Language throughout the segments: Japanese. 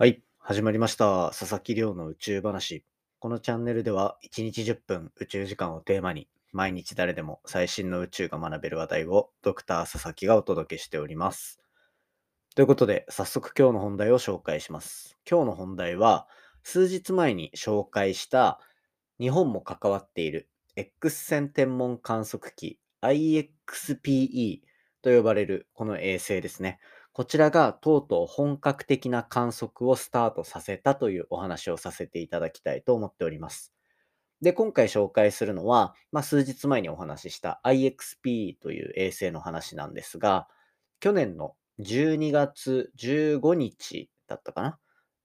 はい、始まりました。佐々木亮の宇宙話。このチャンネルでは1日10分宇宙時間をテーマに毎日誰でも最新の宇宙が学べる話題をドクター佐々木がお届けしております。ということで早速今日の本題を紹介します。今日の本題は数日前に紹介した日本も関わっている X 線天文観測機 IXPE と呼ばれるこの衛星ですね。こちらがとうとう本格的な観測をスタートさせたというお話をさせていただきたいと思っております。で、今回紹介するのは、まあ、数日前にお話しした IXP という衛星の話なんですが、去年の12月15日だったかな？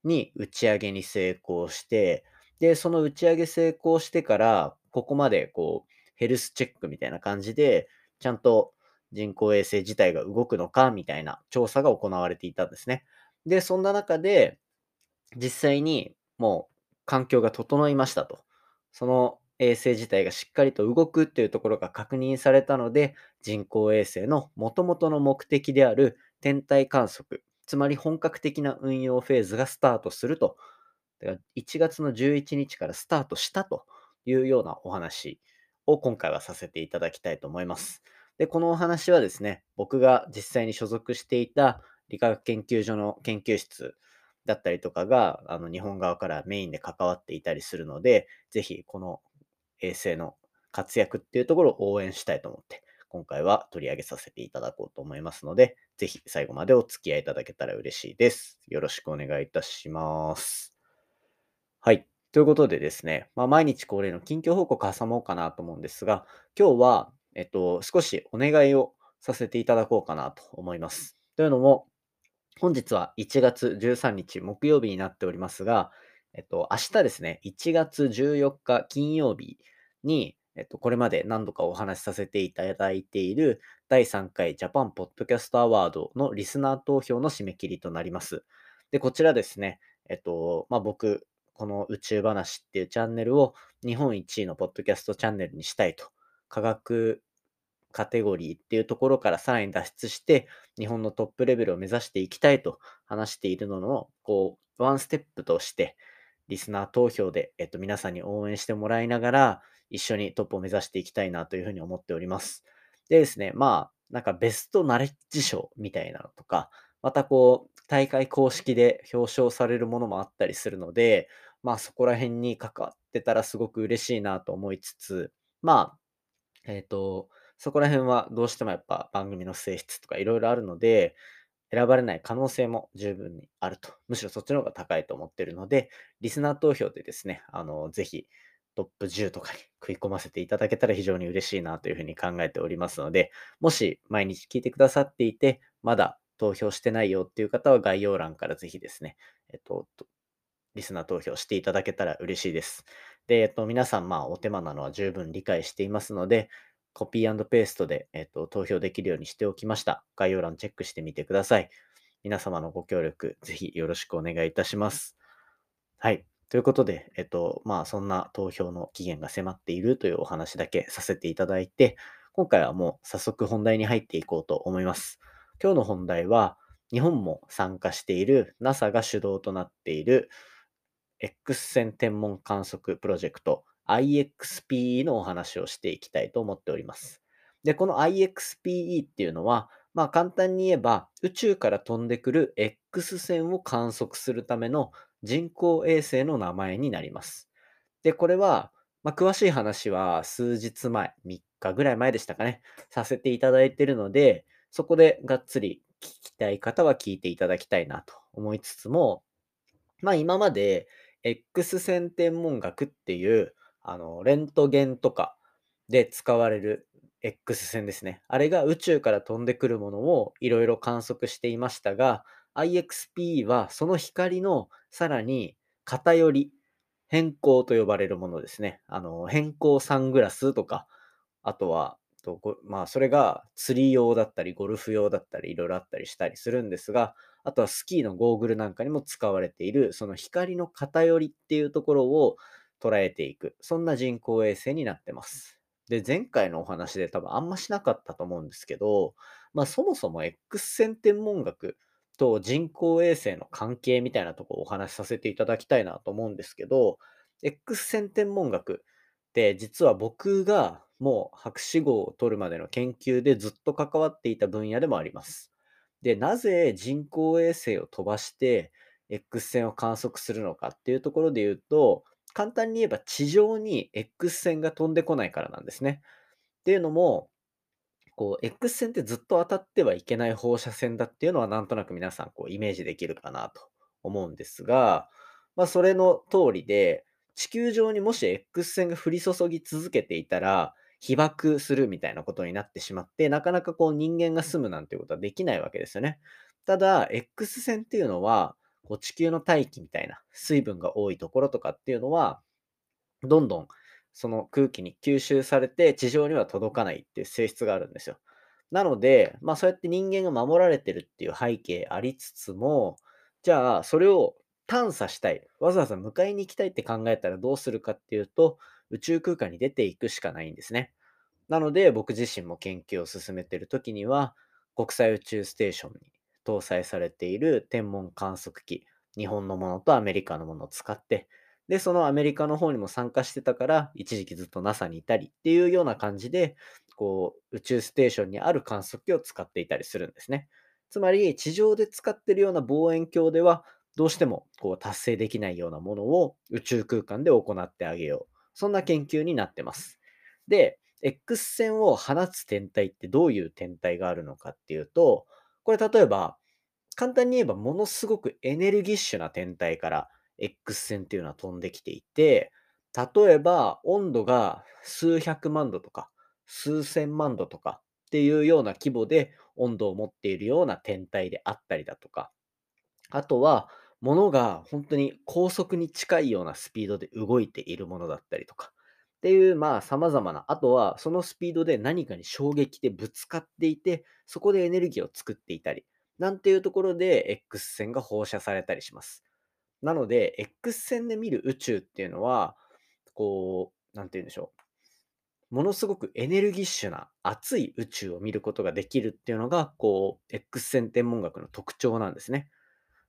に打ち上げに成功して、で、その打ち上げ成功してから、ここまでこう、ヘルスチェックみたいな感じで、ちゃんと人工衛星自体が動くのかみたいな調査が行われていたんですね。で、そんな中で、実際にもう環境が整いましたと。その衛星自体がしっかりと動くっていうところが確認されたので、人工衛星の元々の目的である天体観測、つまり本格的な運用フェーズがスタートすると。だから1月の11日からスタートしたというようなお話を今回はさせていただきたいと思います。で、このお話はですね、僕が実際に所属していた理化学研究所の研究室だったりとかが、あの、日本側からメインで関わっていたりするので、ぜひこの衛星の活躍っていうところを応援したいと思って、今回は取り上げさせていただこうと思いますので、ぜひ最後までお付き合いいただけたら嬉しいです。よろしくお願いいたします。はい。ということでですね、まあ、毎日恒例の近況報告挟もうかなと思うんですが、今日は、えっと、少しお願いをさせていただこうかなと思います。というのも、本日は1月13日木曜日になっておりますが、えっと、明日ですね、1月14日金曜日に、えっと、これまで何度かお話しさせていただいている第3回ジャパンポッドキャストアワードのリスナー投票の締め切りとなります。で、こちらですね、えっと、まあ、僕、この宇宙話っていうチャンネルを日本一位のポッドキャストチャンネルにしたいと。科学カテゴリーっていうところからさらに脱出して、日本のトップレベルを目指していきたいと話しているのの、こう、ワンステップとして、リスナー投票で、えっと、皆さんに応援してもらいながら、一緒にトップを目指していきたいなというふうに思っております。でですね、まあ、なんかベストナレッジ賞みたいなのとか、またこう、大会公式で表彰されるものもあったりするので、まあそこら辺に関わってたらすごく嬉しいなと思いつつ、まあ、えっ、と、そこら辺はどうしてもやっぱ番組の性質とかいろいろあるので、選ばれない可能性も十分にあると。むしろそっちの方が高いと思ってるので、リスナー投票でですね、あの、ぜひトップ10とかに食い込ませていただけたら非常に嬉しいなというふうに考えておりますので、もし毎日聞いてくださっていて、まだ投票してないよっていう方は概要欄からぜひですね、えっと、リスナー投票していただけたら嬉しいです。で、えっと、皆さん、まあ、お手間なのは十分理解していますので、コピーペーストで、えっと、投票できるようにしておきました。概要欄チェックしてみてください。皆様のご協力、ぜひよろしくお願いいたします。はい。ということで、えっと、まあ、そんな投票の期限が迫っているというお話だけさせていただいて、今回はもう早速本題に入っていこうと思います。今日の本題は、日本も参加している NASA が主導となっている X 線天文観測プロジェクト IXPE のお話をしていきたいと思っております。で、この IXPE っていうのは、まあ簡単に言えば宇宙から飛んでくる X 線を観測するための人工衛星の名前になります。で、これは、まあ、詳しい話は数日前、3日ぐらい前でしたかね、させていただいているので、そこでがっつり聞きたい方は聞いていただきたいなと思いつつも、まあ今まで X 線天文学っていう、あの、レントゲンとかで使われる X 線ですね。あれが宇宙から飛んでくるものをいろいろ観測していましたが、IXP はその光のさらに偏り、変光と呼ばれるものですね。あの、変光サングラスとか、あとは、とまあ、それが釣り用だったり、ゴルフ用だったり、いろいろあったりしたりするんですが、あとはスキーのゴーグルなんかにも使われている、その光の偏りっていうところを捉えていく、そんな人工衛星になってます。で、前回のお話で多分あんましなかったと思うんですけど、まあそもそも X 線天文学と人工衛星の関係みたいなとこをお話しさせていただきたいなと思うんですけど、X 線天文学って実は僕がもう博士号を取るまでの研究でずっと関わっていた分野でもあります。で、なぜ人工衛星を飛ばして X 線を観測するのかっていうところで言うと、簡単に言えば地上に X 線が飛んでこないからなんですね。っていうのも、こう、X 線ってずっと当たってはいけない放射線だっていうのはなんとなく皆さんこうイメージできるかなと思うんですが、まあそれの通りで、地球上にもし X 線が降り注ぎ続けていたら、被爆するみたいなことになってしまって、なかなかこう人間が住むなんていうことはできないわけですよね。ただ、X 線っていうのは、こう地球の大気みたいな水分が多いところとかっていうのは、どんどんその空気に吸収されて地上には届かないっていう性質があるんですよ。なので、まあそうやって人間が守られてるっていう背景ありつつも、じゃあそれを探査したい、わざわざ迎えに行きたいって考えたらどうするかっていうと、宇宙空間に出ていくしかないんですね。なので僕自身も研究を進めてる時には、国際宇宙ステーションに搭載されている天文観測機、日本のものとアメリカのものを使って、で、そのアメリカの方にも参加してたから、一時期ずっと NASA にいたりっていうような感じで、こう、宇宙ステーションにある観測機を使っていたりするんですね。つまり、地上で使ってるような望遠鏡では、どうしてもこう達成できないようなものを宇宙空間で行ってあげよう。そんな研究になってます。で、X 線を放つ天体ってどういう天体があるのかっていうと、これ例えば、簡単に言えばものすごくエネルギッシュな天体から X 線っていうのは飛んできていて、例えば温度が数百万度とか数千万度とかっていうような規模で温度を持っているような天体であったりだとか、あとは物が本当に高速に近いようなスピードで動いているものだったりとか、っていう、まあ、様々な、あとは、そのスピードで何かに衝撃でぶつかっていて、そこでエネルギーを作っていたり、なんていうところで X 線が放射されたりします。なので、X 線で見る宇宙っていうのは、こう、なんて言うんでしょう。ものすごくエネルギッシュな熱い宇宙を見ることができるっていうのが、こう、X 線天文学の特徴なんですね。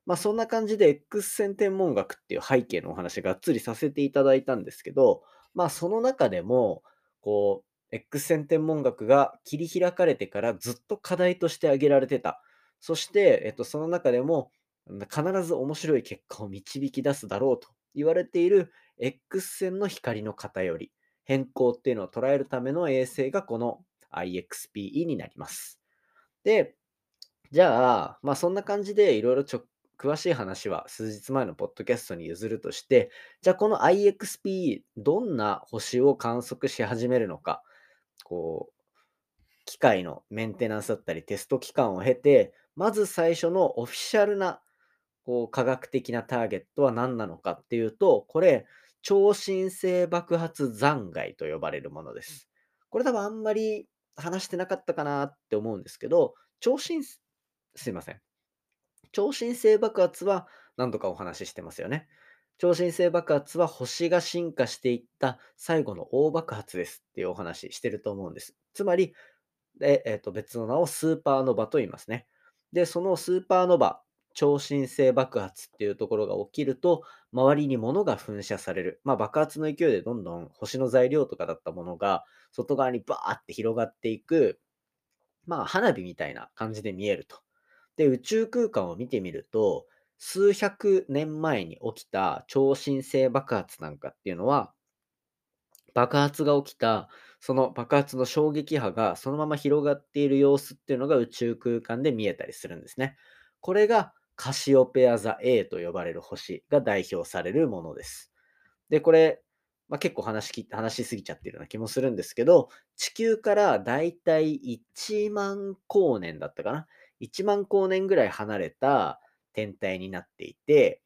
まあそんな感じで X 線天文学っていう背景のお話がっつりさせていただいたんですけど、まあその中でも、こう、X 線天文学が切り開かれてからずっと課題として挙げられてた。そして、えっと、その中でも必ず面白い結果を導き出すだろうと言われている X 線の光の偏り、変更っていうのを捉えるための衛星がこの IXPE になります。で、じゃあ、まあそんな感じでいろいろ直詳しい話は数日前のポッドキャストに譲るとして、じゃあこの IXP、どんな星を観測し始めるのか、こう、機械のメンテナンスだったりテスト期間を経て、まず最初のオフィシャルなこう科学的なターゲットは何なのかっていうと、これ、超新星爆発残骸と呼ばれるものです。これ多分あんまり話してなかったかなって思うんですけど、超新、すいません。超新星爆発は何度かお話ししてますよね。超新星爆発は星が進化していった最後の大爆発ですっていうお話してると思うんです。つまり、でえー、と別の名をスーパーノバと言いますね。で、そのスーパーノバ、超新星爆発っていうところが起きると、周りに物が噴射される。まあ、爆発の勢いでどんどん星の材料とかだったものが、外側にバーって広がっていく、まあ、花火みたいな感じで見えると。で、宇宙空間を見てみると、数百年前に起きた超新星爆発なんかっていうのは、爆発が起きた、その爆発の衝撃波がそのまま広がっている様子っていうのが宇宙空間で見えたりするんですね。これがカシオペア座 A と呼ばれる星が代表されるものです。で、これ、まあ、結構話し話しすぎちゃってるような気もするんですけど、地球からだいたい1万光年だったかな。1万光年ぐらい離れた天体になっていて、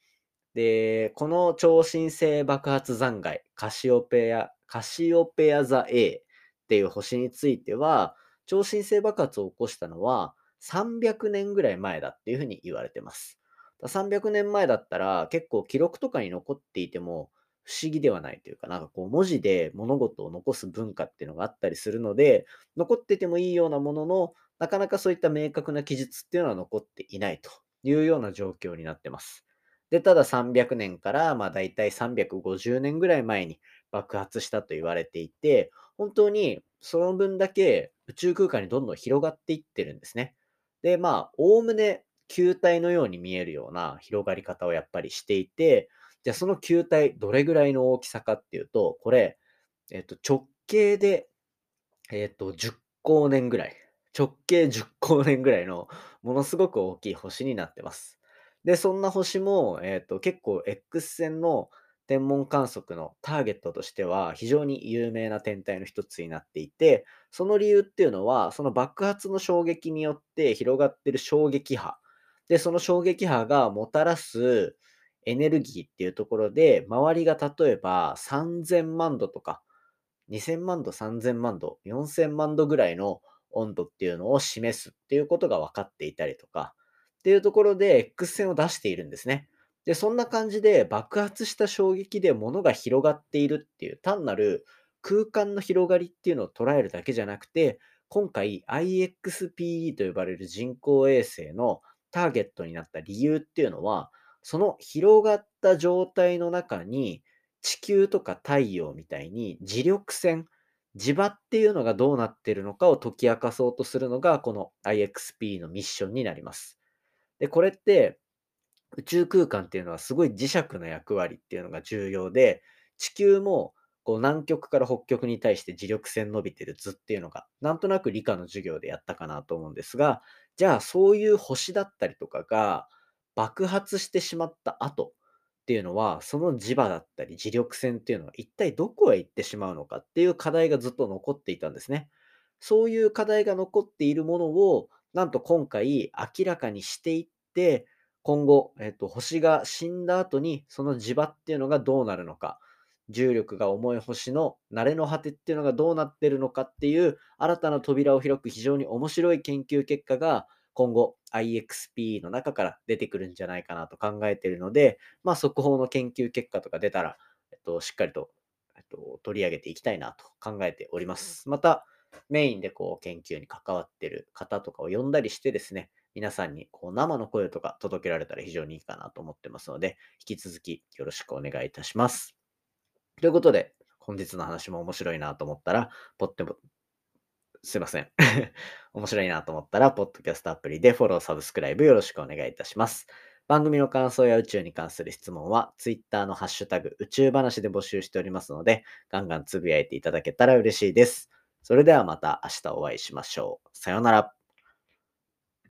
で、この超新星爆発残骸、カシオペア、カシオペア座 A っていう星については、超新星爆発を起こしたのは300年ぐらい前だっていうふうに言われてます。300年前だったら結構記録とかに残っていても不思議ではないというか、なんかこう文字で物事を残す文化っていうのがあったりするので、残っててもいいようなものの、なかなかそういった明確な記述っていうのは残っていないというような状況になってます。で、ただ300年からまあ大体350年ぐらい前に爆発したと言われていて、本当にその分だけ宇宙空間にどんどん広がっていってるんですね。で、まあ、おおむね球体のように見えるような広がり方をやっぱりしていて、じゃあその球体どれぐらいの大きさかっていうと、これ、えっと、直径で、えっと、10光年ぐらい。直径10光年ぐらいのものすごく大きい星になってます。で、そんな星も、えっと、結構 X 線の天文観測のターゲットとしては非常に有名な天体の一つになっていて、その理由っていうのは、その爆発の衝撃によって広がってる衝撃波。で、その衝撃波がもたらすエネルギーっていうところで、周りが例えば3000万度とか、2000万度、3000万度、4000万度ぐらいの温度っていうのを示すっていうことが分かっていたりとか、っていうところで X 線を出しているんですね。で、そんな感じで爆発した衝撃で物が広がっているっていう単なる空間の広がりっていうのを捉えるだけじゃなくて、今回 IXPE と呼ばれる人工衛星のターゲットになった理由っていうのは、その広がった状態の中に地球とか太陽みたいに磁力線、磁場っていうのがどうなってるのかを解き明かそうとするのがこの IXP のミッションになります。で、これって宇宙空間っていうのはすごい磁石の役割っていうのが重要で、地球もこう南極から北極に対して磁力線伸びてる図っていうのが、なんとなく理科の授業でやったかなと思うんですが、じゃあそういう星だったりとかが爆発してしまった後っていうのは、その磁場だったり磁力線っていうのは一体どこへ行ってしまうのかっていう課題がずっと残っていたんですね。そういう課題が残っているものを、なんと今回明らかにしていって、今後、えっと、星が死んだ後にその磁場っていうのがどうなるのか、重力が重い星の慣れの果てっていうのがどうなってるのかっていう新たな扉を開く非常に面白い研究結果が今後 IXP の中から出てくるんじゃないかなと考えているので、まあ、速報の研究結果とか出たら、えっと、しっかりと、えっと、取り上げていきたいなと考えております。また、メインでこう研究に関わっている方とかを呼んだりしてですね、皆さんにこう生の声とか届けられたら非常にいいかなと思ってますので、引き続きよろしくお願いいたします。ということで、本日の話も面白いなと思ったら、ポッても、すいません。面白いなと思ったら、ポッドキャストアプリでフォロー、サブスクライブよろしくお願いいたします。番組の感想や宇宙に関する質問は、ツイッターのハッシュタグ宇宙話で募集しておりますので、ガンガンつぶやいていただけたら嬉しいです。それではまた明日お会いしましょう。さようなら。